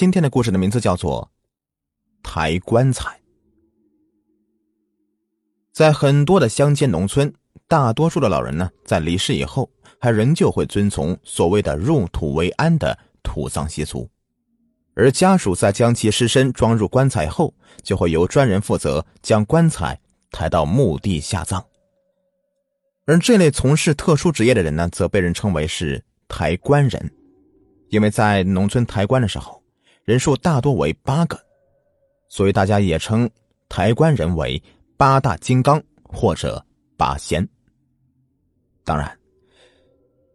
今天的故事的名字叫做“抬棺材”。在很多的乡间农村，大多数的老人呢，在离世以后，还仍旧会遵从所谓的“入土为安”的土葬习俗，而家属在将其尸身装入棺材后，就会由专人负责将棺材抬到墓地下葬。而这类从事特殊职业的人呢，则被人称为是抬棺人，因为在农村抬棺的时候。人数大多为八个，所以大家也称抬棺人为八大金刚或者八仙。当然，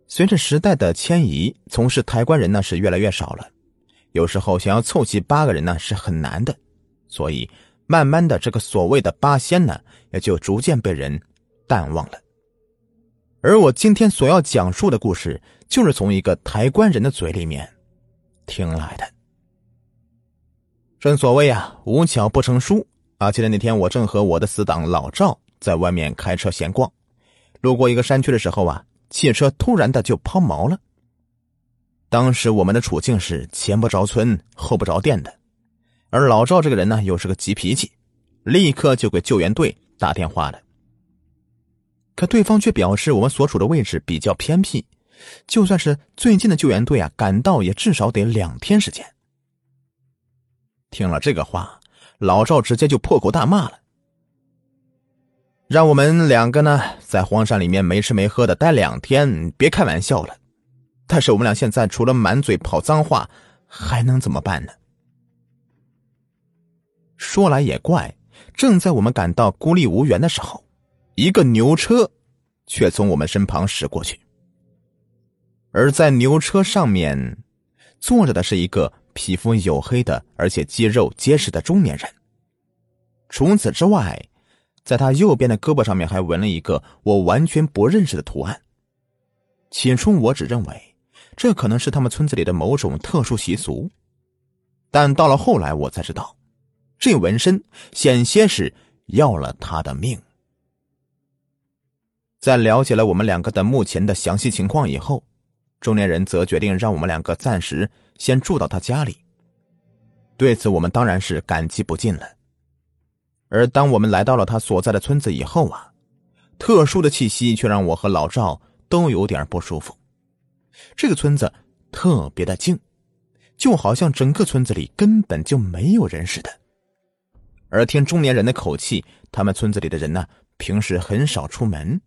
随着时代的迁移，从事抬棺人呢是越来越少了。有时候想要凑齐八个人呢是很难的，所以慢慢的这个所谓的八仙呢也就逐渐被人淡忘了。而我今天所要讲述的故事，就是从一个抬棺人的嘴里面听来的。正所谓啊，无巧不成书啊！记得那天我正和我的死党老赵在外面开车闲逛，路过一个山区的时候啊，汽车突然的就抛锚了。当时我们的处境是前不着村后不着店的，而老赵这个人呢又是个急脾气，立刻就给救援队打电话了。可对方却表示我们所处的位置比较偏僻，就算是最近的救援队啊赶到也至少得两天时间。听了这个话，老赵直接就破口大骂了，让我们两个呢在荒山里面没吃没喝的待两天，别开玩笑了。但是我们俩现在除了满嘴跑脏话，还能怎么办呢？说来也怪，正在我们感到孤立无援的时候，一个牛车却从我们身旁驶过去，而在牛车上面坐着的是一个。皮肤黝黑的，而且肌肉结实的中年人。除此之外，在他右边的胳膊上面还纹了一个我完全不认识的图案。起初我只认为这可能是他们村子里的某种特殊习俗，但到了后来我才知道，这纹身险些是要了他的命。在了解了我们两个的目前的详细情况以后。中年人则决定让我们两个暂时先住到他家里。对此，我们当然是感激不尽了。而当我们来到了他所在的村子以后啊，特殊的气息却让我和老赵都有点不舒服。这个村子特别的静，就好像整个村子里根本就没有人似的。而听中年人的口气，他们村子里的人呢，平时很少出门，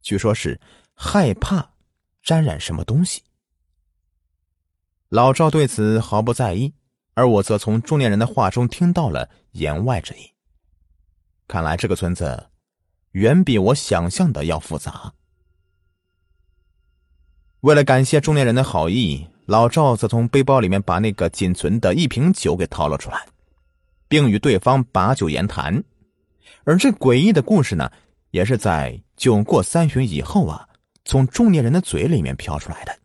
据说是害怕。沾染什么东西？老赵对此毫不在意，而我则从中年人的话中听到了言外之意。看来这个村子远比我想象的要复杂。为了感谢中年人的好意，老赵则从背包里面把那个仅存的一瓶酒给掏了出来，并与对方把酒言谈。而这诡异的故事呢，也是在酒过三巡以后啊。从中年人的嘴里面飘出来的。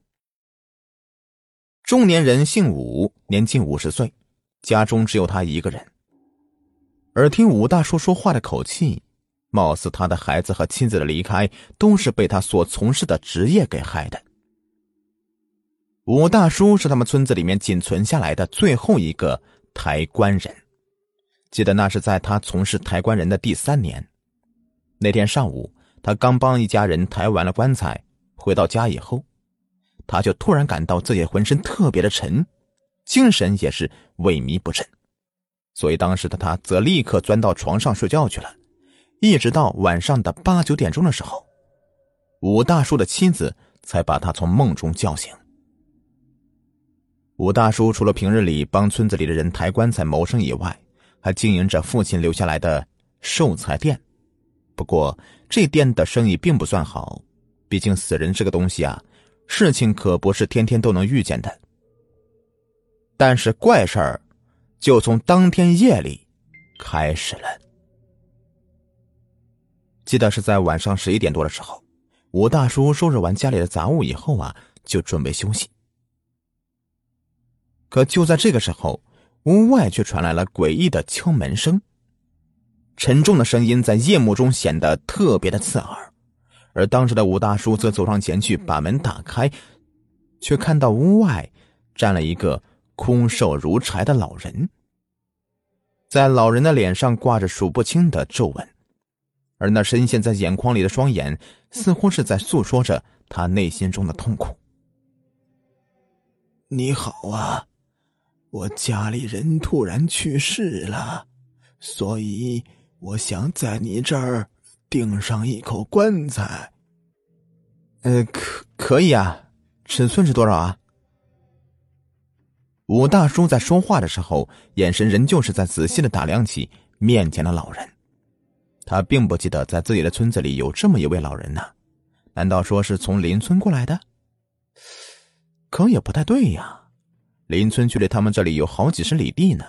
中年人姓武，年近五十岁，家中只有他一个人。而听武大叔说话的口气，貌似他的孩子和妻子的离开都是被他所从事的职业给害的。武大叔是他们村子里面仅存下来的最后一个抬棺人，记得那是在他从事抬棺人的第三年，那天上午。他刚帮一家人抬完了棺材，回到家以后，他就突然感到自己浑身特别的沉，精神也是萎靡不振，所以当时的他则立刻钻到床上睡觉去了，一直到晚上的八九点钟的时候，武大叔的妻子才把他从梦中叫醒。武大叔除了平日里帮村子里的人抬棺材谋生以外，还经营着父亲留下来的寿材店。不过，这店的生意并不算好，毕竟死人这个东西啊，事情可不是天天都能遇见的。但是怪事儿，就从当天夜里开始了。记得是在晚上十一点多的时候，吴大叔收拾完家里的杂物以后啊，就准备休息。可就在这个时候，屋外却传来了诡异的敲门声。沉重的声音在夜幕中显得特别的刺耳，而当时的武大叔则走上前去把门打开，却看到屋外站了一个空瘦如柴的老人。在老人的脸上挂着数不清的皱纹，而那深陷在眼眶里的双眼，似乎是在诉说着他内心中的痛苦。你好啊，我家里人突然去世了，所以我想在你这儿订上一口棺材。呃，可可以啊，尺寸是多少啊？武大叔在说话的时候，眼神仍旧是在仔细的打量起面前的老人。他并不记得在自己的村子里有这么一位老人呢，难道说是从邻村过来的？可也不太对呀，邻村距离他们这里有好几十里地呢。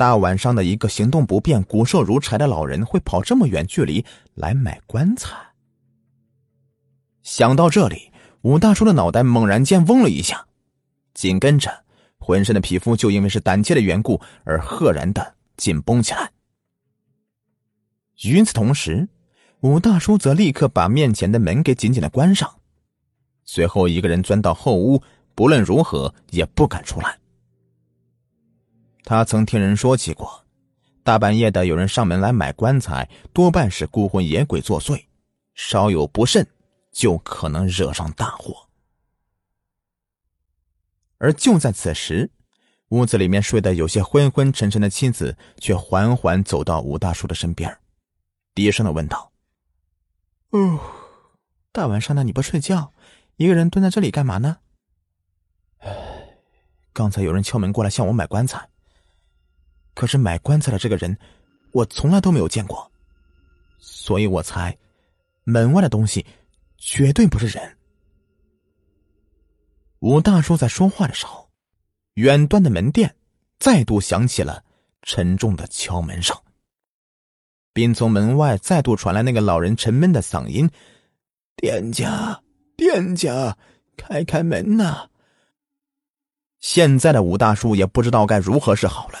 大晚上的一个行动不便、骨瘦如柴的老人，会跑这么远距离来买棺材？想到这里，武大叔的脑袋猛然间嗡了一下，紧跟着。浑身的皮肤就因为是胆怯的缘故而赫然的紧绷起来。与此同时，武大叔则立刻把面前的门给紧紧的关上，随后一个人钻到后屋，不论如何也不敢出来。他曾听人说起过，大半夜的有人上门来买棺材，多半是孤魂野鬼作祟，稍有不慎，就可能惹上大祸。而就在此时，屋子里面睡得有些昏昏沉沉的妻子却缓缓走到吴大叔的身边，低声的问道：“哦，大晚上的你不睡觉，一个人蹲在这里干嘛呢？”“唉，刚才有人敲门过来向我买棺材，可是买棺材的这个人，我从来都没有见过，所以我猜，门外的东西绝对不是人。”吴大叔在说话的时候，远端的门店再度响起了沉重的敲门声，并从门外再度传来那个老人沉闷的嗓音：“店家，店家，开开门呐！”现在的吴大叔也不知道该如何是好了，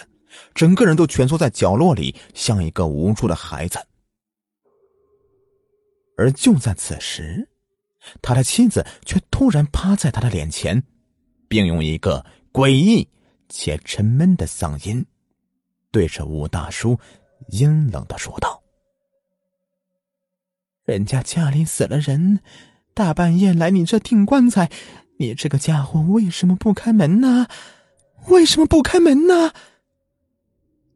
整个人都蜷缩在角落里，像一个无助的孩子。而就在此时。他的妻子却突然趴在他的脸前，并用一个诡异且沉闷的嗓音，对着武大叔阴冷的说道：“人家家里死了人，大半夜来你这订棺材，你这个家伙为什么不开门呢？为什么不开门呢？”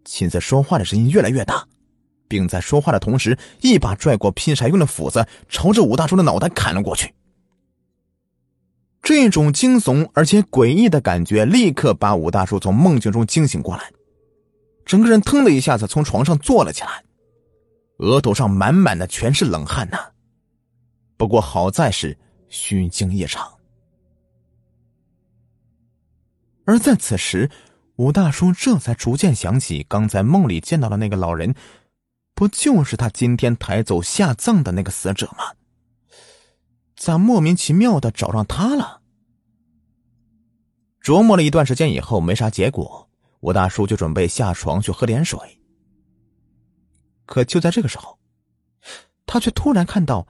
妻子说话的声音越来越大。并在说话的同时，一把拽过劈柴用的斧子，朝着武大叔的脑袋砍了过去。这种惊悚而且诡异的感觉，立刻把武大叔从梦境中惊醒过来，整个人腾的一下子从床上坐了起来，额头上满满的全是冷汗呐。不过好在是虚惊一场。而在此时，武大叔这才逐渐想起刚才梦里见到的那个老人。不就是他今天抬走下葬的那个死者吗？咋莫名其妙的找上他了？琢磨了一段时间以后，没啥结果，吴大叔就准备下床去喝点水。可就在这个时候，他却突然看到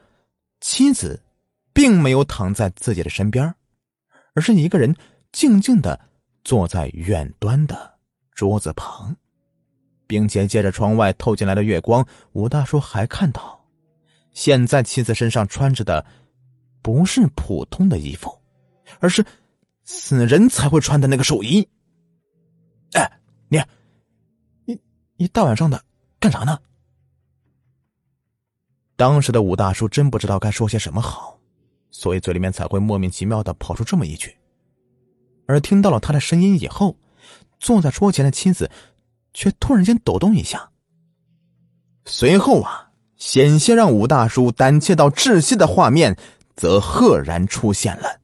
妻子并没有躺在自己的身边，而是一个人静静的坐在远端的桌子旁。并且借着窗外透进来的月光，武大叔还看到，现在妻子身上穿着的不是普通的衣服，而是死人才会穿的那个寿衣。哎，你，你，你大晚上的干啥呢？当时的武大叔真不知道该说些什么好，所以嘴里面才会莫名其妙的跑出这么一句。而听到了他的声音以后，坐在桌前的妻子。却突然间抖动一下，随后啊，险些让武大叔胆怯到窒息的画面，则赫然出现了。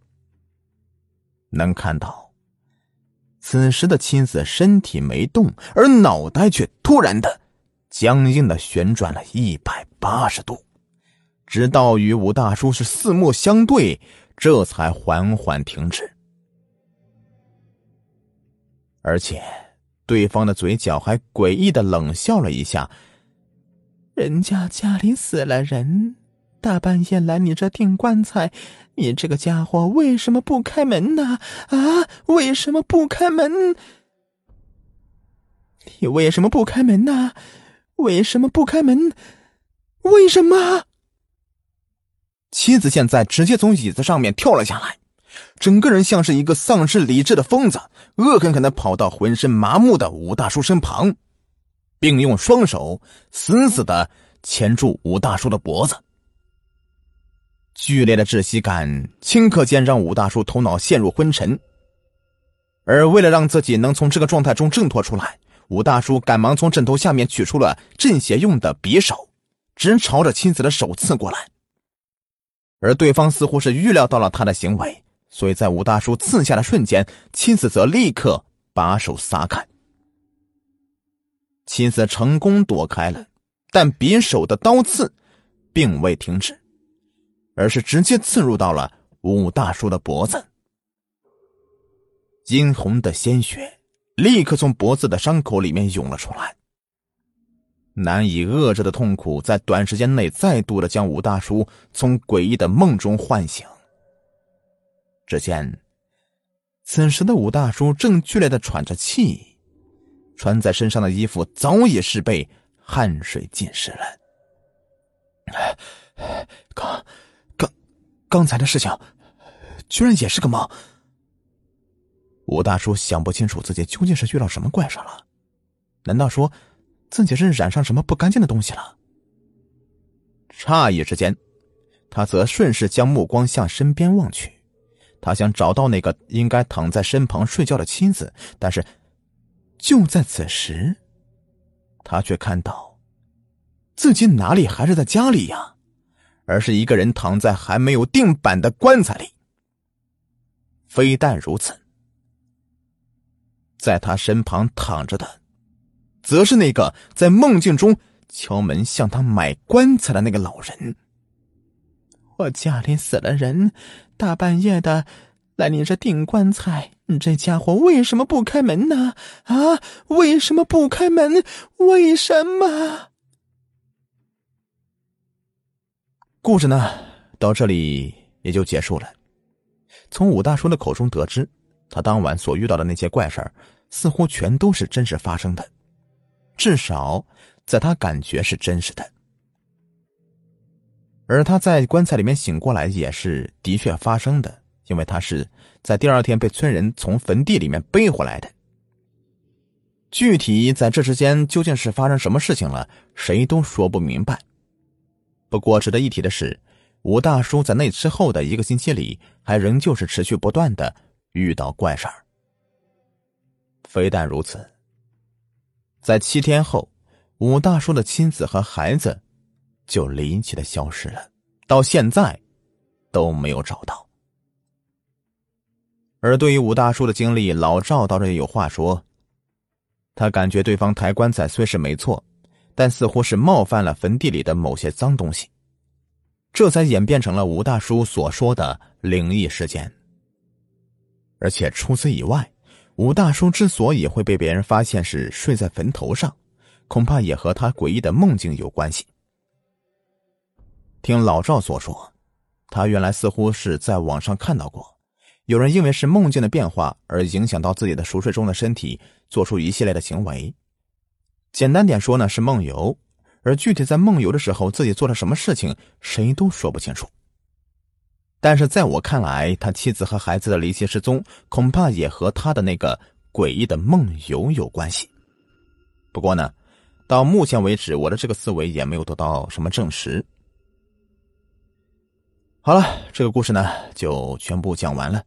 能看到，此时的妻子身体没动，而脑袋却突然的僵硬的旋转了一百八十度，直到与武大叔是四目相对，这才缓缓停止，而且。对方的嘴角还诡异的冷笑了一下。人家家里死了人，大半夜来你这订棺材，你这个家伙为什么不开门呢？啊，为什么不开门？你为什么不开门呢？为什么不开门？为什么？妻子现在直接从椅子上面跳了下来，整个人像是一个丧失理智的疯子，恶狠狠的跑到浑身麻木的武大叔身旁，并用双手死死的钳住武大叔的脖子。剧烈的窒息感顷刻间让武大叔头脑陷入昏沉，而为了让自己能从这个状态中挣脱出来，武大叔赶忙从枕头下面取出了镇邪用的匕首，直朝着妻子的手刺过来。而对方似乎是预料到了他的行为，所以在武大叔刺下的瞬间，妻子则立刻把手撒开。妻子成功躲开了，但匕首的刀刺并未停止。而是直接刺入到了武大叔的脖子，殷红的鲜血立刻从脖子的伤口里面涌了出来。难以遏制的痛苦在短时间内再度的将武大叔从诡异的梦中唤醒。只见，此时的武大叔正剧烈的喘着气，穿在身上的衣服早已是被汗水浸湿了。刚。刚刚才的事情，居然也是个梦。武大叔想不清楚自己究竟是遇到什么怪事了，难道说自己是染上什么不干净的东西了？诧异之间，他则顺势将目光向身边望去，他想找到那个应该躺在身旁睡觉的妻子，但是就在此时，他却看到自己哪里还是在家里呀？而是一个人躺在还没有定板的棺材里。非但如此，在他身旁躺着的，则是那个在梦境中敲门向他买棺材的那个老人。我家里死了人，大半夜的来你这订棺材，你这家伙为什么不开门呢？啊，为什么不开门？为什么？故事呢，到这里也就结束了。从武大叔的口中得知，他当晚所遇到的那些怪事儿，似乎全都是真实发生的，至少在他感觉是真实的。而他在棺材里面醒过来，也是的确发生的，因为他是在第二天被村人从坟地里面背回来的。具体在这之间究竟是发生什么事情了，谁都说不明白。不过，值得一提的是，武大叔在那之后的一个星期里，还仍旧是持续不断的遇到怪事儿。非但如此，在七天后，武大叔的妻子和孩子就离奇的消失了，到现在都没有找到。而对于武大叔的经历，老赵倒是有话说，他感觉对方抬棺材虽是没错。但似乎是冒犯了坟地里的某些脏东西，这才演变成了吴大叔所说的灵异事件。而且除此以外，吴大叔之所以会被别人发现是睡在坟头上，恐怕也和他诡异的梦境有关系。听老赵所说，他原来似乎是在网上看到过，有人因为是梦境的变化而影响到自己的熟睡中的身体，做出一系列的行为。简单点说呢，是梦游，而具体在梦游的时候自己做了什么事情，谁都说不清楚。但是在我看来，他妻子和孩子的离奇失踪，恐怕也和他的那个诡异的梦游有关系。不过呢，到目前为止，我的这个思维也没有得到什么证实。好了，这个故事呢就全部讲完了。